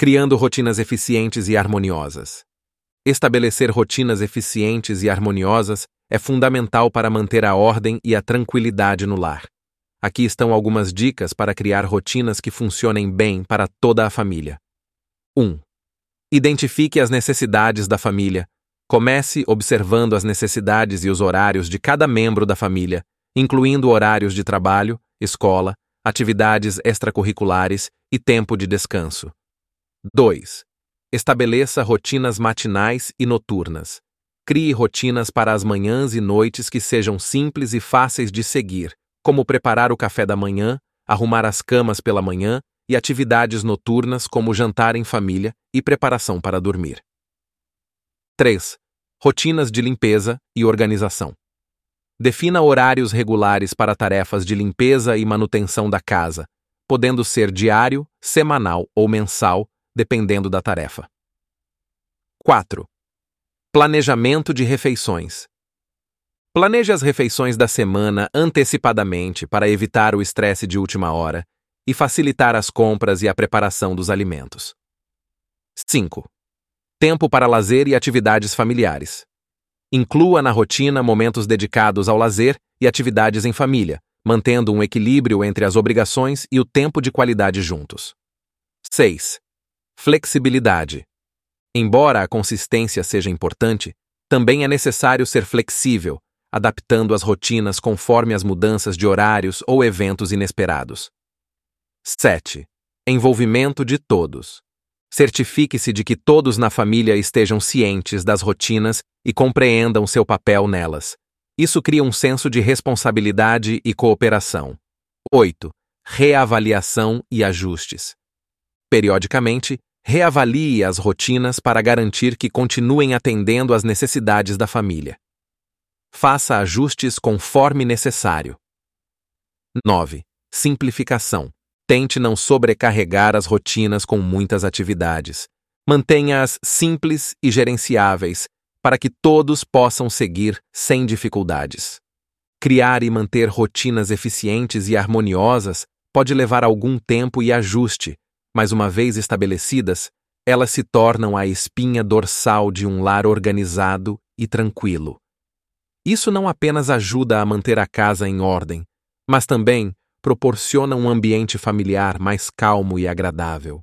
criando rotinas eficientes e harmoniosas. Estabelecer rotinas eficientes e harmoniosas é fundamental para manter a ordem e a tranquilidade no lar. Aqui estão algumas dicas para criar rotinas que funcionem bem para toda a família. 1. Identifique as necessidades da família. Comece observando as necessidades e os horários de cada membro da família, incluindo horários de trabalho, escola, atividades extracurriculares e tempo de descanso. 2. Estabeleça rotinas matinais e noturnas. Crie rotinas para as manhãs e noites que sejam simples e fáceis de seguir, como preparar o café da manhã, arrumar as camas pela manhã e atividades noturnas como jantar em família e preparação para dormir. 3. Rotinas de limpeza e organização. Defina horários regulares para tarefas de limpeza e manutenção da casa, podendo ser diário, semanal ou mensal, dependendo da tarefa. 4. Planejamento de refeições. Planeje as refeições da semana antecipadamente para evitar o estresse de última hora e facilitar as compras e a preparação dos alimentos. 5. Tempo para lazer e atividades familiares. Inclua na rotina momentos dedicados ao lazer e atividades em família, mantendo um equilíbrio entre as obrigações e o tempo de qualidade juntos. 6. Flexibilidade. Embora a consistência seja importante, também é necessário ser flexível adaptando as rotinas conforme as mudanças de horários ou eventos inesperados. 7. Envolvimento de todos. Certifique-se de que todos na família estejam cientes das rotinas e compreendam seu papel nelas. Isso cria um senso de responsabilidade e cooperação. 8. Reavaliação e ajustes. Periodicamente, reavalie as rotinas para garantir que continuem atendendo às necessidades da família. Faça ajustes conforme necessário. 9. Simplificação. Tente não sobrecarregar as rotinas com muitas atividades. Mantenha-as simples e gerenciáveis para que todos possam seguir sem dificuldades. Criar e manter rotinas eficientes e harmoniosas pode levar algum tempo e ajuste, mas uma vez estabelecidas, elas se tornam a espinha dorsal de um lar organizado e tranquilo. Isso não apenas ajuda a manter a casa em ordem, mas também proporciona um ambiente familiar mais calmo e agradável.